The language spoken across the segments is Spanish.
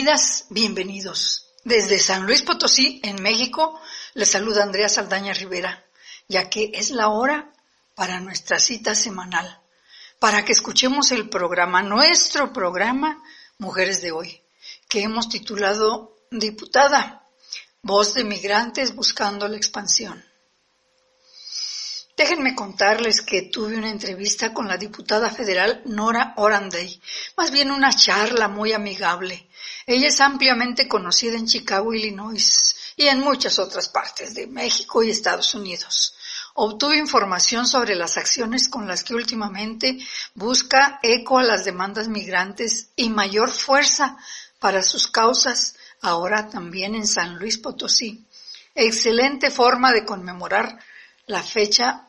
Bienvenidas, bienvenidos. Desde San Luis Potosí, en México, les saluda Andrea Saldaña Rivera, ya que es la hora para nuestra cita semanal, para que escuchemos el programa, nuestro programa Mujeres de Hoy, que hemos titulado Diputada, Voz de Migrantes Buscando la Expansión. Déjenme contarles que tuve una entrevista con la diputada federal Nora Oranday, más bien una charla muy amigable. Ella es ampliamente conocida en Chicago, Illinois y en muchas otras partes de México y Estados Unidos. Obtuve información sobre las acciones con las que últimamente busca eco a las demandas migrantes y mayor fuerza para sus causas, ahora también en San Luis Potosí. Excelente forma de conmemorar la fecha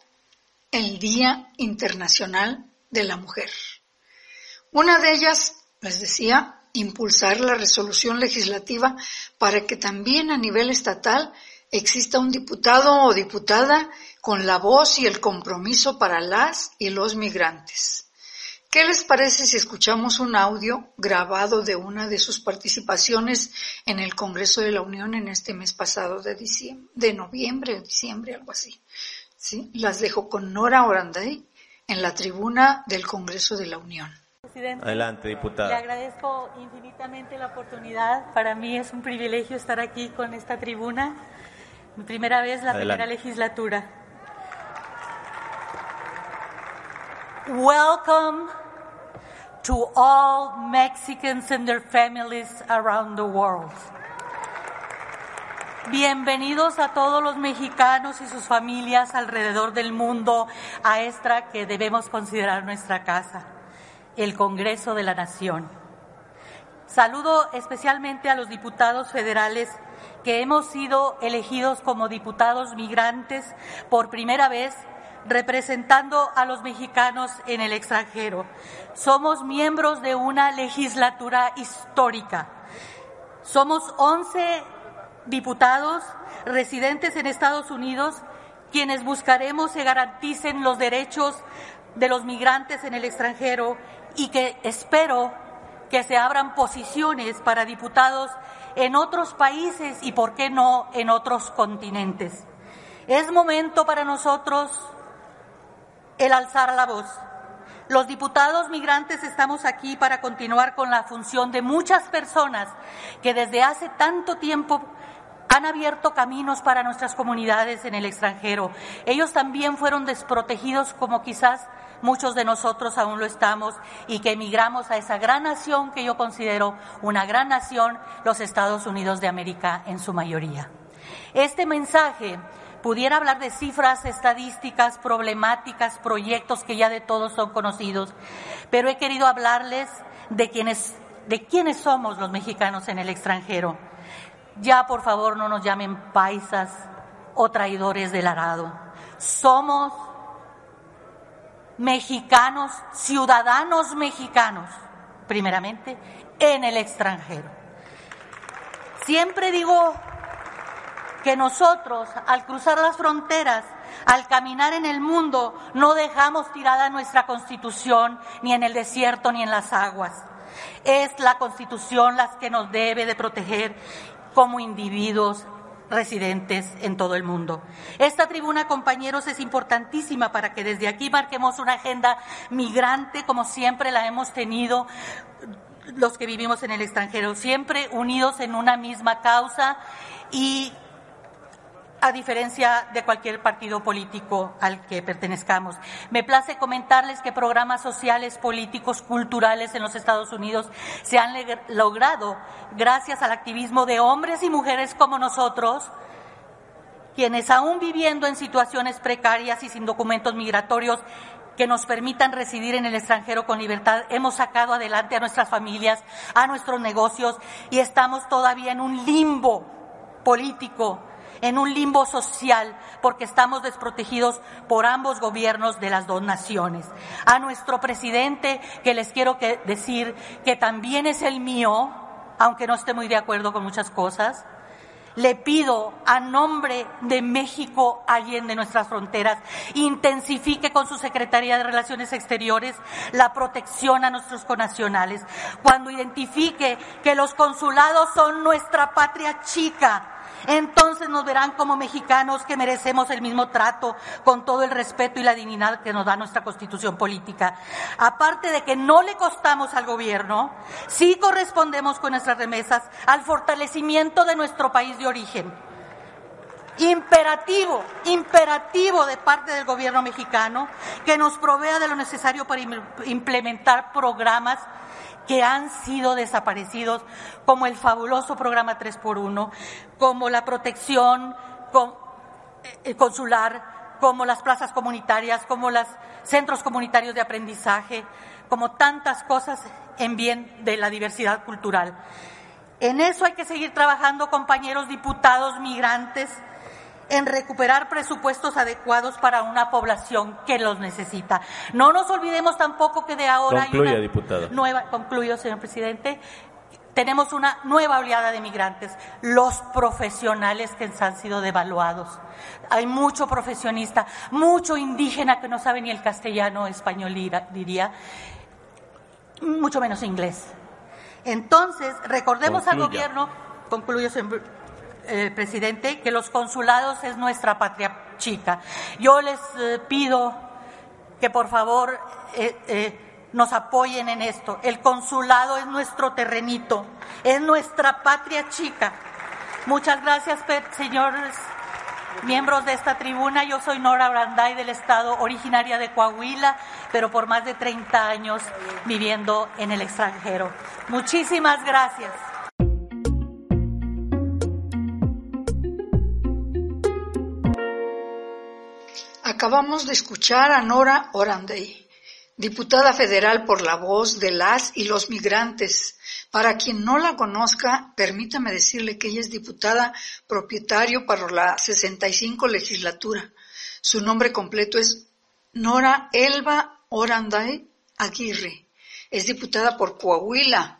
el Día Internacional de la Mujer. Una de ellas, les decía, impulsar la resolución legislativa para que también a nivel estatal exista un diputado o diputada con la voz y el compromiso para las y los migrantes. ¿Qué les parece si escuchamos un audio grabado de una de sus participaciones en el Congreso de la Unión en este mes pasado de diciembre, de noviembre o diciembre, algo así? ¿Sí? Las dejo con Nora Oranday en la tribuna del Congreso de la Unión. Presidente, Adelante, diputada. Le agradezco infinitamente la oportunidad. Para mí es un privilegio estar aquí con esta tribuna. Mi primera vez, la primera legislatura. Welcome to all Mexicans and their families around the world. Bienvenidos a todos los mexicanos y sus familias alrededor del mundo a esta que debemos considerar nuestra casa, el Congreso de la Nación. Saludo especialmente a los diputados federales que hemos sido elegidos como diputados migrantes por primera vez representando a los mexicanos en el extranjero. Somos miembros de una legislatura histórica. Somos 11 diputados residentes en Estados Unidos, quienes buscaremos se garanticen los derechos de los migrantes en el extranjero y que espero que se abran posiciones para diputados en otros países y, por qué no, en otros continentes. Es momento para nosotros el alzar la voz. Los diputados migrantes estamos aquí para continuar con la función de muchas personas que desde hace tanto tiempo han abierto caminos para nuestras comunidades en el extranjero. Ellos también fueron desprotegidos como quizás muchos de nosotros aún lo estamos y que emigramos a esa gran nación que yo considero una gran nación, los Estados Unidos de América en su mayoría. Este mensaje pudiera hablar de cifras, estadísticas, problemáticas, proyectos que ya de todos son conocidos, pero he querido hablarles de quienes de quiénes somos los mexicanos en el extranjero ya por favor no nos llamen paisas o traidores del arado. Somos mexicanos, ciudadanos mexicanos, primeramente, en el extranjero. Siempre digo que nosotros, al cruzar las fronteras, al caminar en el mundo, no dejamos tirada nuestra constitución ni en el desierto ni en las aguas. Es la constitución la que nos debe de proteger como individuos residentes en todo el mundo. Esta tribuna, compañeros, es importantísima para que desde aquí marquemos una agenda migrante como siempre la hemos tenido los que vivimos en el extranjero, siempre unidos en una misma causa y a diferencia de cualquier partido político al que pertenezcamos. Me place comentarles que programas sociales, políticos, culturales en los Estados Unidos se han logrado gracias al activismo de hombres y mujeres como nosotros, quienes aún viviendo en situaciones precarias y sin documentos migratorios que nos permitan residir en el extranjero con libertad, hemos sacado adelante a nuestras familias, a nuestros negocios y estamos todavía en un limbo político en un limbo social porque estamos desprotegidos por ambos gobiernos de las dos naciones. A nuestro presidente, que les quiero decir que también es el mío, aunque no esté muy de acuerdo con muchas cosas, le pido a nombre de México allende nuestras fronteras, intensifique con su Secretaría de Relaciones Exteriores la protección a nuestros conacionales. Cuando identifique que los consulados son nuestra patria chica, entonces nos verán como mexicanos que merecemos el mismo trato con todo el respeto y la dignidad que nos da nuestra constitución política. Aparte de que no le costamos al gobierno, sí correspondemos con nuestras remesas al fortalecimiento de nuestro país de origen. Imperativo, imperativo de parte del gobierno mexicano que nos provea de lo necesario para implementar programas que han sido desaparecidos, como el fabuloso programa 3x1, como la protección eh, consular, como las plazas comunitarias, como los centros comunitarios de aprendizaje, como tantas cosas en bien de la diversidad cultural. En eso hay que seguir trabajando, compañeros diputados migrantes, en recuperar presupuestos adecuados para una población que los necesita. No nos olvidemos tampoco que de ahora hay una nueva, concluyo, señor presidente, tenemos una nueva oleada de migrantes, los profesionales que han sido devaluados. Hay mucho profesionista, mucho indígena que no sabe ni el castellano o español, diría, mucho menos inglés. Entonces, recordemos al gobierno, concluyo, señor eh, presidente, que los consulados es nuestra patria chica. Yo les eh, pido que por favor eh, nos apoyen en esto. El consulado es nuestro terrenito, es nuestra patria chica. Muchas gracias, señores miembros de esta tribuna. Yo soy Nora Branday del Estado, originaria de Coahuila, pero por más de 30 años viviendo en el extranjero. Muchísimas gracias. Acabamos de escuchar a Nora Oranday, diputada federal por la voz de las y los migrantes. Para quien no la conozca, permítame decirle que ella es diputada propietario para la 65 legislatura. Su nombre completo es Nora Elba Oranday Aguirre. Es diputada por Coahuila.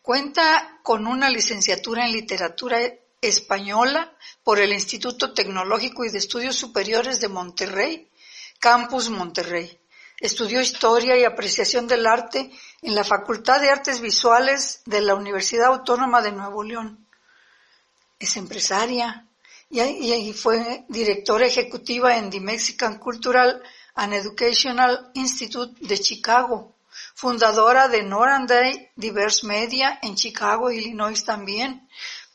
Cuenta con una licenciatura en literatura española por el Instituto Tecnológico y de Estudios Superiores de Monterrey, Campus Monterrey. Estudió Historia y Apreciación del Arte en la Facultad de Artes Visuales de la Universidad Autónoma de Nuevo León. Es empresaria y, fue directora ejecutiva en The Mexican Cultural and Educational Institute de Chicago, fundadora de Noranday Diverse Media en Chicago, Illinois también,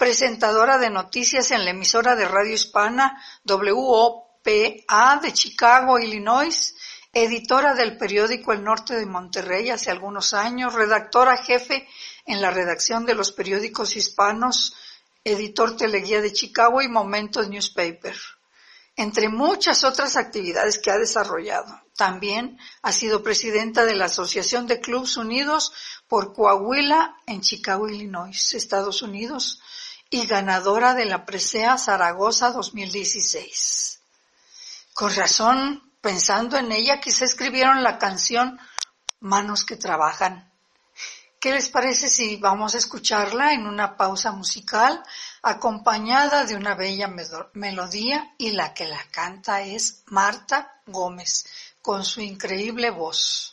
presentadora de noticias en la emisora de radio hispana WOPA de Chicago, Illinois, editora del periódico El Norte de Monterrey hace algunos años, redactora jefe en la redacción de los periódicos hispanos, editor teleguía de Chicago y Momentos Newspaper, entre muchas otras actividades que ha desarrollado. También ha sido presidenta de la Asociación de Clubs Unidos por Coahuila en Chicago, Illinois, Estados Unidos, y ganadora de la Presea Zaragoza 2016. Con razón, pensando en ella, quizá escribieron la canción Manos que Trabajan. ¿Qué les parece si vamos a escucharla en una pausa musical acompañada de una bella melodía y la que la canta es Marta Gómez con su increíble voz?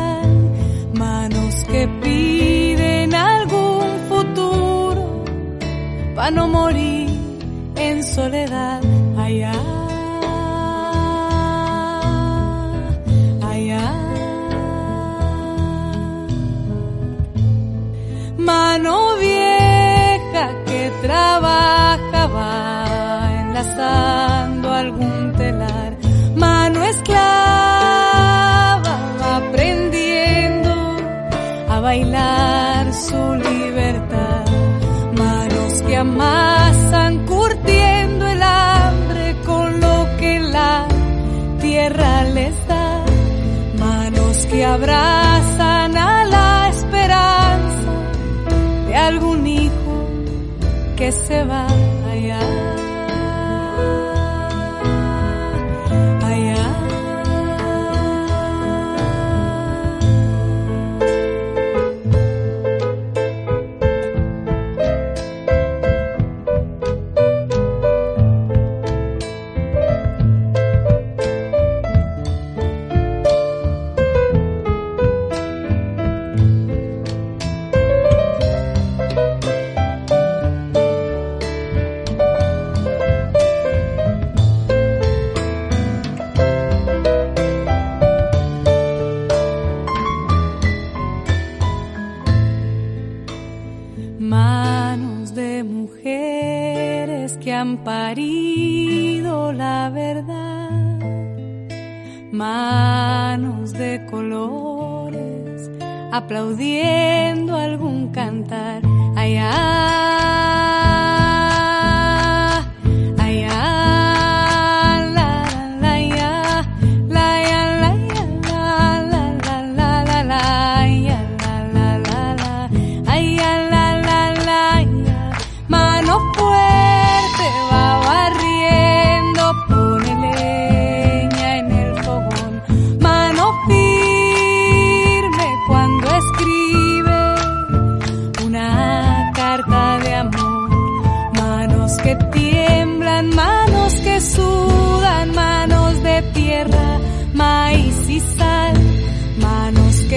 para no morir en soledad allá. Allá. Mano vieja que trabajaba enlazando algún telar. Mano esclava aprendiendo a bailar se va parido la verdad. Manos de colores aplaudiendo algún cantar. Allá.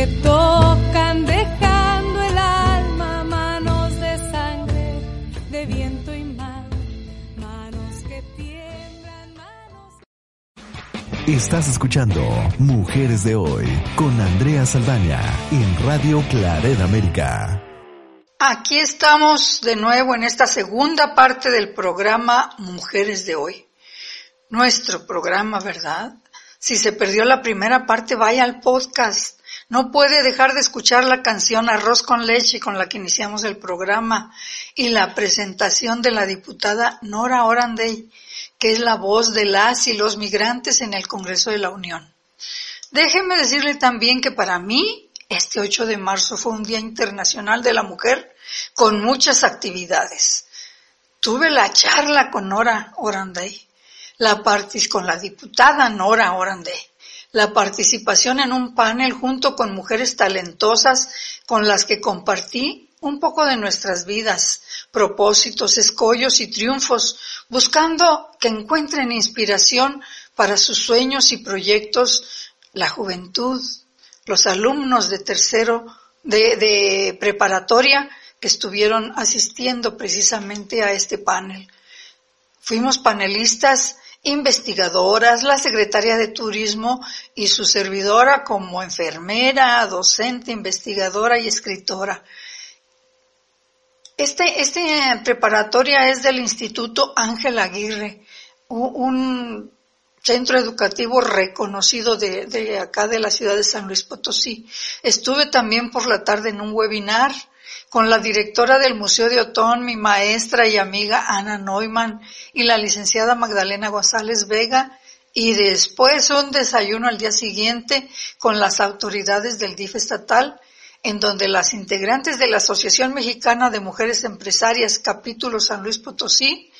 Que tocan dejando el alma, manos de sangre, de viento y mar. Manos que tiemblan, manos... Estás escuchando Mujeres de Hoy con Andrea Saldaña en Radio Claret América. Aquí estamos de nuevo en esta segunda parte del programa Mujeres de hoy. Nuestro programa, ¿verdad? Si se perdió la primera parte, vaya al podcast. No puede dejar de escuchar la canción Arroz con leche con la que iniciamos el programa y la presentación de la diputada Nora Oranday, que es la voz de las y los migrantes en el Congreso de la Unión. Déjeme decirle también que para mí este 8 de marzo fue un Día Internacional de la Mujer con muchas actividades. Tuve la charla con Nora Oranday, la partis con la diputada Nora Oranday, la participación en un panel junto con mujeres talentosas con las que compartí un poco de nuestras vidas, propósitos, escollos y triunfos, buscando que encuentren inspiración para sus sueños y proyectos, la juventud, los alumnos de tercero de, de preparatoria que estuvieron asistiendo precisamente a este panel. Fuimos panelistas investigadoras, la secretaria de turismo y su servidora como enfermera, docente, investigadora y escritora. Este, este preparatoria es del Instituto Ángel Aguirre, un centro educativo reconocido de, de acá de la ciudad de San Luis Potosí. Estuve también por la tarde en un webinar con la directora del Museo de Otón, mi maestra y amiga Ana Neumann y la licenciada Magdalena González Vega y después un desayuno al día siguiente con las autoridades del DIF estatal en donde las integrantes de la Asociación Mexicana de Mujeres Empresarias, capítulo San Luis Potosí,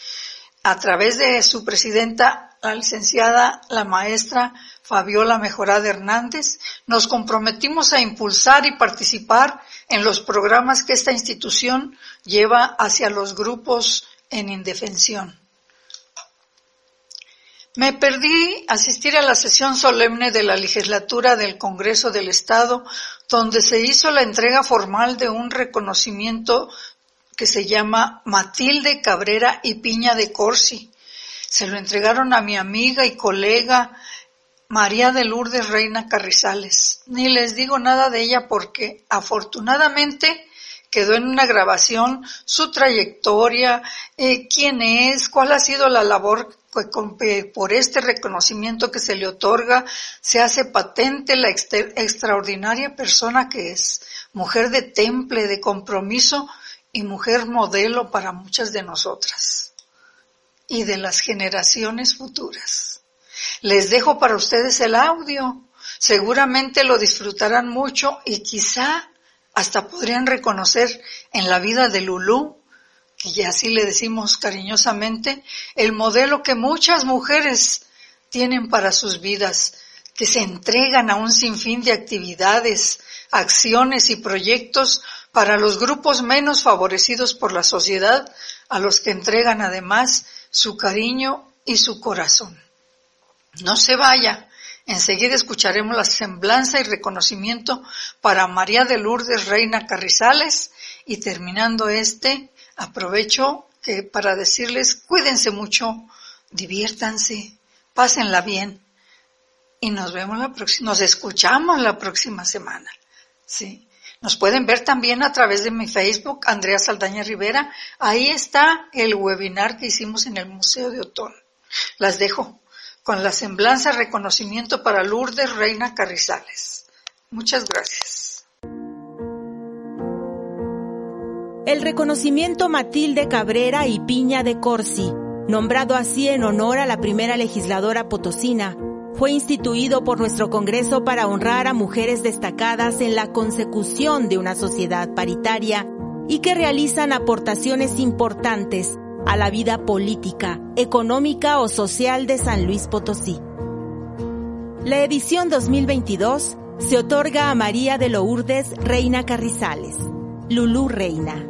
a través de su presidenta, la licenciada, la maestra Fabiola Mejorada Hernández, nos comprometimos a impulsar y participar en los programas que esta institución lleva hacia los grupos en indefensión. Me perdí asistir a la sesión solemne de la legislatura del Congreso del Estado, donde se hizo la entrega formal de un reconocimiento que se llama Matilde Cabrera y Piña de Corsi. Se lo entregaron a mi amiga y colega María de Lourdes Reina Carrizales. Ni les digo nada de ella porque afortunadamente quedó en una grabación su trayectoria, eh, quién es, cuál ha sido la labor que por este reconocimiento que se le otorga se hace patente la extraordinaria persona que es, mujer de temple, de compromiso y mujer modelo para muchas de nosotras y de las generaciones futuras. Les dejo para ustedes el audio. Seguramente lo disfrutarán mucho y quizá hasta podrían reconocer en la vida de Lulú, que así le decimos cariñosamente, el modelo que muchas mujeres tienen para sus vidas, que se entregan a un sinfín de actividades, acciones y proyectos para los grupos menos favorecidos por la sociedad, a los que entregan además su cariño y su corazón. No se vaya, enseguida escucharemos la semblanza y reconocimiento para María de Lourdes Reina Carrizales y terminando este, aprovecho que para decirles cuídense mucho, diviértanse, pásenla bien y nos vemos la próxima, nos escuchamos la próxima semana. Sí. Nos pueden ver también a través de mi Facebook, Andrea Saldaña Rivera. Ahí está el webinar que hicimos en el Museo de Otón. Las dejo con la semblanza reconocimiento para Lourdes Reina Carrizales. Muchas gracias. El reconocimiento Matilde Cabrera y Piña de Corsi, nombrado así en honor a la primera legisladora potosina, fue instituido por nuestro Congreso para honrar a mujeres destacadas en la consecución de una sociedad paritaria y que realizan aportaciones importantes a la vida política, económica o social de San Luis Potosí. La edición 2022 se otorga a María de Lourdes Reina Carrizales, Lulú Reina,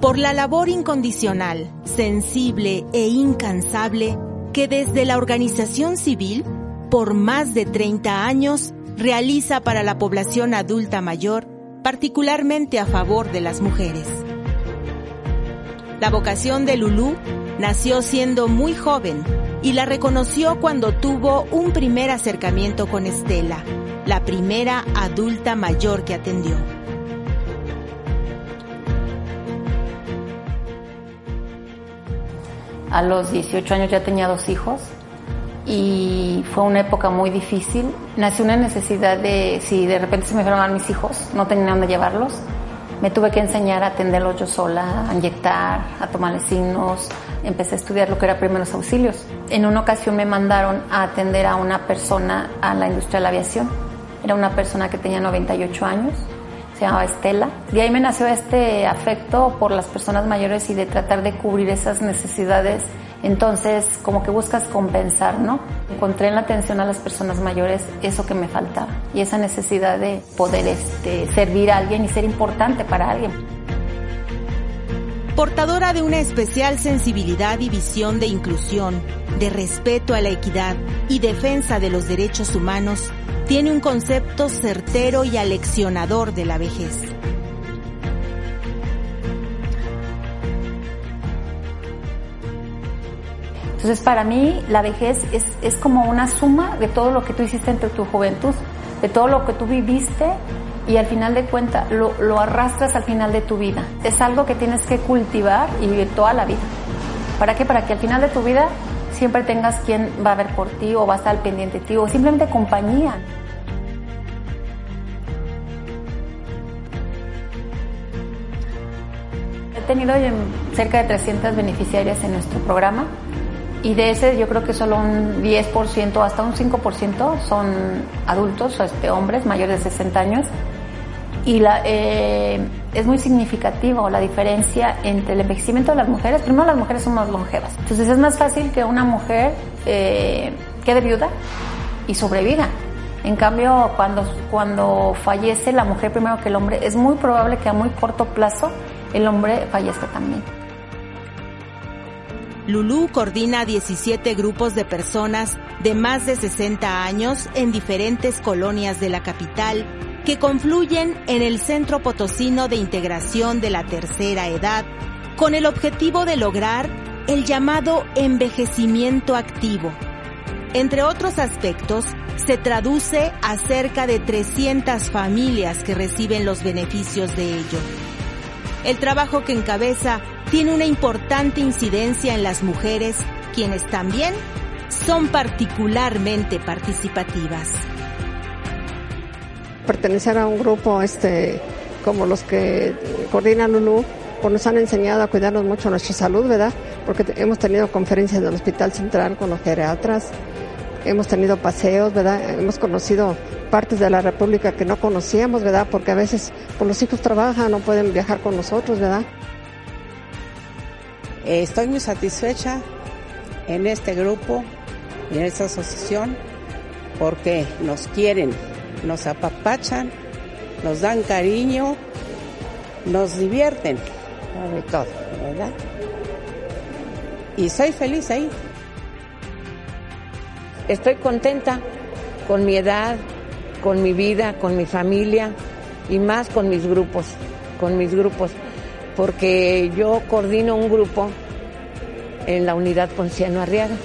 por la labor incondicional, sensible e incansable que desde la organización civil por más de 30 años realiza para la población adulta mayor, particularmente a favor de las mujeres. La vocación de Lulú nació siendo muy joven y la reconoció cuando tuvo un primer acercamiento con Estela, la primera adulta mayor que atendió. A los 18 años ya tenía dos hijos y fue una época muy difícil. Nació una necesidad de, si de repente se me enfermaban mis hijos, no tenía dónde llevarlos, me tuve que enseñar a atenderlos yo sola, a inyectar, a tomarles signos. Empecé a estudiar lo que era primeros auxilios. En una ocasión me mandaron a atender a una persona a la industria de la aviación. Era una persona que tenía 98 años, se llamaba Estela. De ahí me nació este afecto por las personas mayores y de tratar de cubrir esas necesidades entonces, como que buscas compensar, ¿no? Encontré en la atención a las personas mayores eso que me faltaba y esa necesidad de poder este, servir a alguien y ser importante para alguien. Portadora de una especial sensibilidad y visión de inclusión, de respeto a la equidad y defensa de los derechos humanos, tiene un concepto certero y aleccionador de la vejez. Entonces, para mí, la vejez es, es como una suma de todo lo que tú hiciste entre tu juventud, de todo lo que tú viviste y al final de cuentas lo, lo, arrastras al final de tu vida. Es algo que tienes que cultivar y vivir toda la vida. ¿Para qué? Para que al final de tu vida siempre tengas quien va a ver por ti o va a estar al pendiente de ti o simplemente compañía. He tenido cerca de 300 beneficiarias en nuestro programa y de ese yo creo que solo un 10% hasta un 5% son adultos, este, hombres mayores de 60 años y eh, es muy significativo la diferencia entre el envejecimiento de las mujeres. Primero, las mujeres son más longevas. Entonces, es más fácil que una mujer eh, quede viuda y sobreviva. En cambio, cuando, cuando fallece la mujer primero que el hombre, es muy probable que a muy corto plazo el hombre fallezca también. Lulú coordina 17 grupos de personas de más de 60 años en diferentes colonias de la capital que confluyen en el Centro Potosino de Integración de la Tercera Edad con el objetivo de lograr el llamado envejecimiento activo. Entre otros aspectos, se traduce a cerca de 300 familias que reciben los beneficios de ello. El trabajo que encabeza tiene una importante incidencia en las mujeres, quienes también son particularmente participativas. Pertenecer a un grupo este, como los que coordinan Lulú, pues nos han enseñado a cuidarnos mucho nuestra salud, ¿verdad? Porque hemos tenido conferencias en el Hospital Central con los geriatras, hemos tenido paseos, ¿verdad? Hemos conocido partes de la República que no conocíamos, ¿verdad? Porque a veces pues, los hijos trabajan, no pueden viajar con nosotros, ¿verdad? Eh, estoy muy satisfecha en este grupo y en esta asociación porque nos quieren, nos apapachan, nos dan cariño, nos divierten, sobre todo, ¿verdad? Y soy feliz ahí. Estoy contenta con mi edad, con mi vida, con mi familia y más con mis grupos, con mis grupos, porque yo coordino un grupo en la unidad Ponciano Arriaga.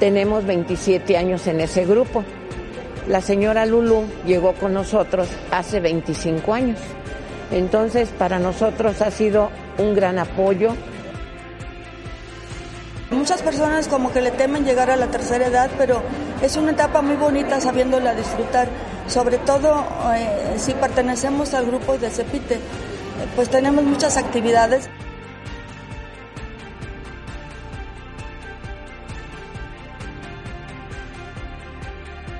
Tenemos 27 años en ese grupo. La señora Lulu llegó con nosotros hace 25 años. Entonces, para nosotros ha sido un gran apoyo. Muchas personas como que le temen llegar a la tercera edad, pero es una etapa muy bonita sabiéndola disfrutar. Sobre todo eh, si pertenecemos al grupo de Cepite, pues tenemos muchas actividades.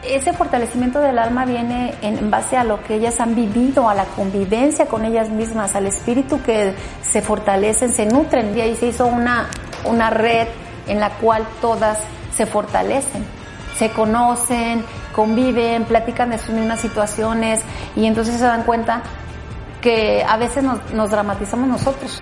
ese fortalecimiento del alma viene en base a lo que ellas han vivido, a la convivencia con ellas mismas, al espíritu que se fortalecen, se nutren. Y ahí se hizo una, una red en la cual todas se fortalecen, se conocen, conviven, platican de sus mismas situaciones y entonces se dan cuenta que a veces nos, dramatizamos nosotros.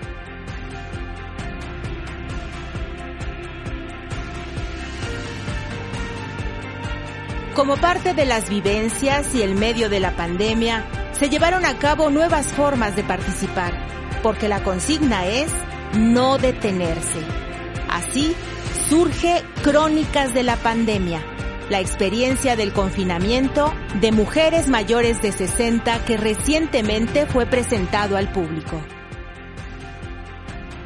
Como parte de las vivencias y el medio de la pandemia, se llevaron a cabo nuevas formas de participar, porque la consigna es no detenerse. Así surge Crónicas de la Pandemia, la experiencia del confinamiento de mujeres mayores de 60 que recientemente fue presentado al público.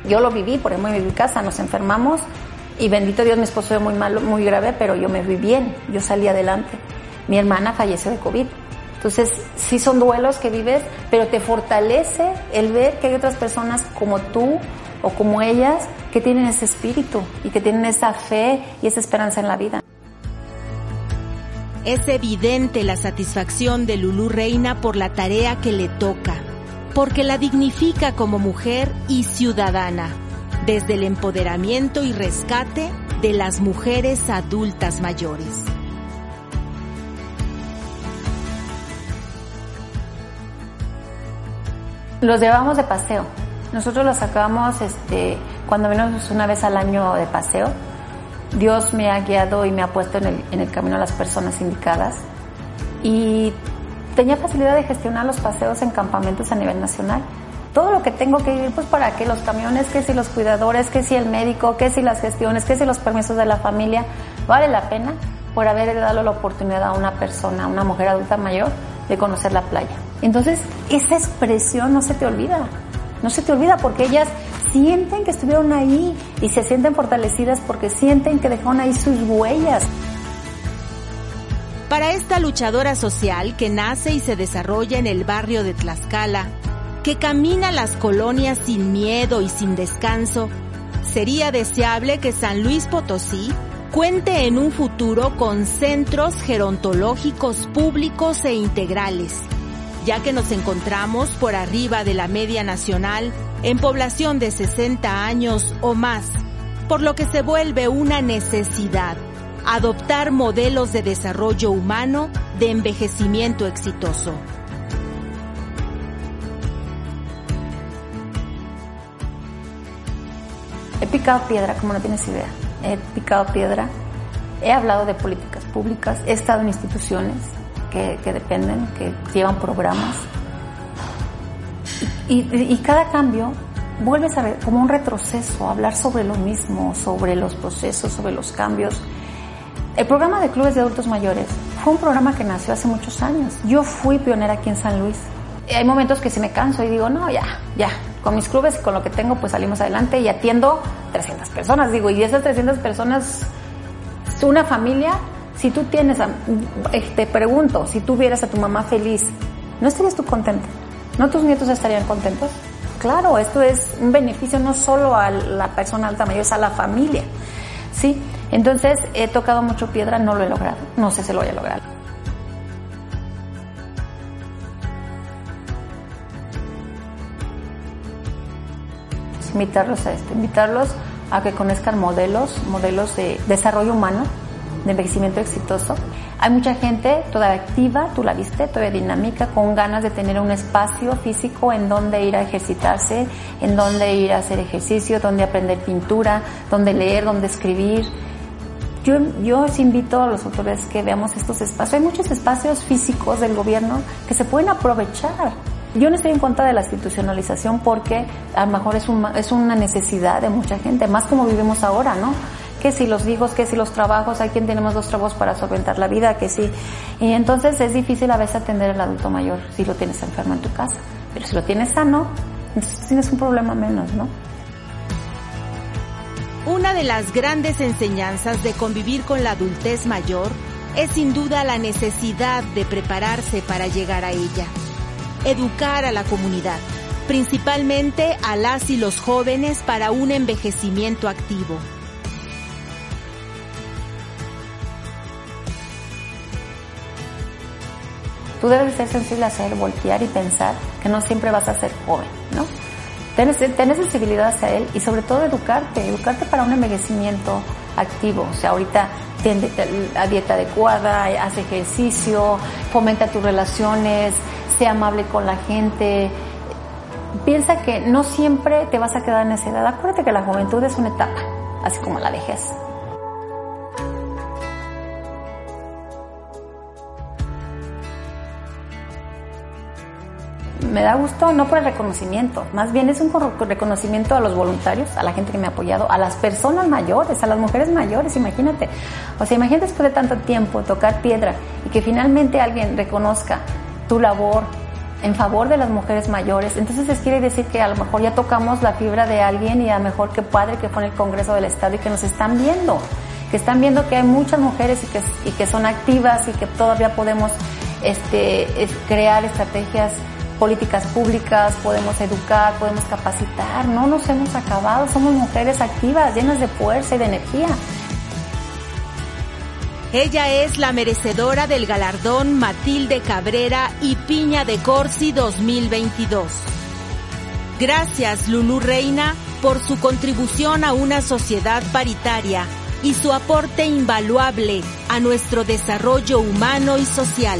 Yo lo viví, por ejemplo, en mi casa nos enfermamos y bendito Dios, mi esposo fue muy malo, muy grave, pero yo me vi bien, yo salí adelante. Mi hermana falleció de COVID. Entonces, sí son duelos que vives, pero te fortalece el ver que hay otras personas como tú o como ellas que tienen ese espíritu y que tienen esa fe y esa esperanza en la vida. Es evidente la satisfacción de Lulú Reina por la tarea que le toca, porque la dignifica como mujer y ciudadana desde el empoderamiento y rescate de las mujeres adultas mayores. Los llevamos de paseo. Nosotros los sacamos este, cuando menos una vez al año de paseo. Dios me ha guiado y me ha puesto en el, en el camino a las personas indicadas. Y tenía facilidad de gestionar los paseos en campamentos a nivel nacional todo lo que tengo que ir, pues para que los camiones, que si los cuidadores, que si el médico, que si las gestiones, que si los permisos de la familia, vale la pena por haber dado la oportunidad a una persona, a una mujer adulta mayor, de conocer la playa. Entonces, esa expresión no se te olvida, no se te olvida porque ellas sienten que estuvieron ahí y se sienten fortalecidas porque sienten que dejaron ahí sus huellas. Para esta luchadora social que nace y se desarrolla en el barrio de Tlaxcala, que camina las colonias sin miedo y sin descanso, sería deseable que San Luis Potosí cuente en un futuro con centros gerontológicos públicos e integrales, ya que nos encontramos por arriba de la media nacional en población de 60 años o más, por lo que se vuelve una necesidad adoptar modelos de desarrollo humano de envejecimiento exitoso. He picado piedra, como no tienes idea. He picado piedra. He hablado de políticas públicas. He estado en instituciones que, dependen, que llevan programas. Y, cada cambio vuelves a como un retroceso, hablar sobre lo mismo, sobre los procesos, sobre los cambios. El programa de clubes de adultos mayores fue un programa que nació hace muchos años. Yo fui pionera aquí en San Luis. Hay momentos que si me canso y digo, no, ya, ya, con mis clubes y con lo que tengo, pues salimos adelante y atiendo 300 personas. Digo, y esas 300 personas, una familia, si tú tienes, a, eh, te pregunto, si tú vieras a tu mamá feliz, ¿no estarías tú contenta? ¿No tus nietos estarían contentos? Claro, esto es un beneficio no solo a la persona alta mayor, es a la familia. ¿Sí? Entonces, he tocado mucho piedra, no lo he logrado. No sé si lo voy a lograr. invitarlos a esto, invitarlos a que conozcan modelos, modelos de desarrollo humano, de envejecimiento exitoso. Hay mucha gente todavía activa, tú la viste, todavía dinámica, con ganas de tener un espacio físico en donde ir a ejercitarse, en donde ir a hacer ejercicio, donde aprender pintura, donde leer, donde escribir. Yo, yo os invito a los autores que veamos estos espacios. Hay muchos espacios físicos del gobierno que se pueden aprovechar yo no estoy en contra de la institucionalización porque a lo mejor es, es una necesidad de mucha gente, más como vivimos ahora, ¿no? Que si los hijos, que si los trabajos, hay quien tenemos dos trabajos para solventar la vida, que sí. Y entonces es difícil a veces atender al adulto mayor si lo tienes enfermo en tu casa. Pero si lo tienes sano, entonces tienes un problema menos, ¿no? Una de las grandes enseñanzas de convivir con la adultez mayor es sin duda la necesidad de prepararse para llegar a ella educar a la comunidad, principalmente a las y los jóvenes para un envejecimiento activo. Tú debes ser sensible a hacer, voltear y pensar que no siempre vas a ser joven, ¿no? Tienes, sensibilidad hacia él y sobre todo educarte, educarte para un envejecimiento activo. O sea, ahorita tiende a dieta adecuada, haz ejercicio, fomenta tus relaciones, sea amable con la gente. Piensa que no siempre te vas a quedar en esa edad. Acuérdate que la juventud es una etapa, así como la vejez. Me da gusto no por el reconocimiento, más bien es un reconocimiento a los voluntarios, a la gente que me ha apoyado, a las personas mayores, a las mujeres mayores, imagínate. O sea, imagínate después de tanto tiempo tocar piedra y que finalmente alguien reconozca tu labor en favor de las mujeres mayores. Entonces les quiere decir que a lo mejor ya tocamos la fibra de alguien y a lo mejor que padre que fue en el Congreso del Estado y que nos están viendo, que están viendo que hay muchas mujeres y que, y que son activas y que todavía podemos este, crear estrategias políticas públicas, podemos educar, podemos capacitar, no nos hemos acabado, somos mujeres activas, llenas de fuerza y de energía. Ella es la merecedora del galardón Matilde Cabrera y Piña de Corsi 2022. Gracias, Lulú Reina, por su contribución a una sociedad paritaria y su aporte invaluable a nuestro desarrollo humano y social.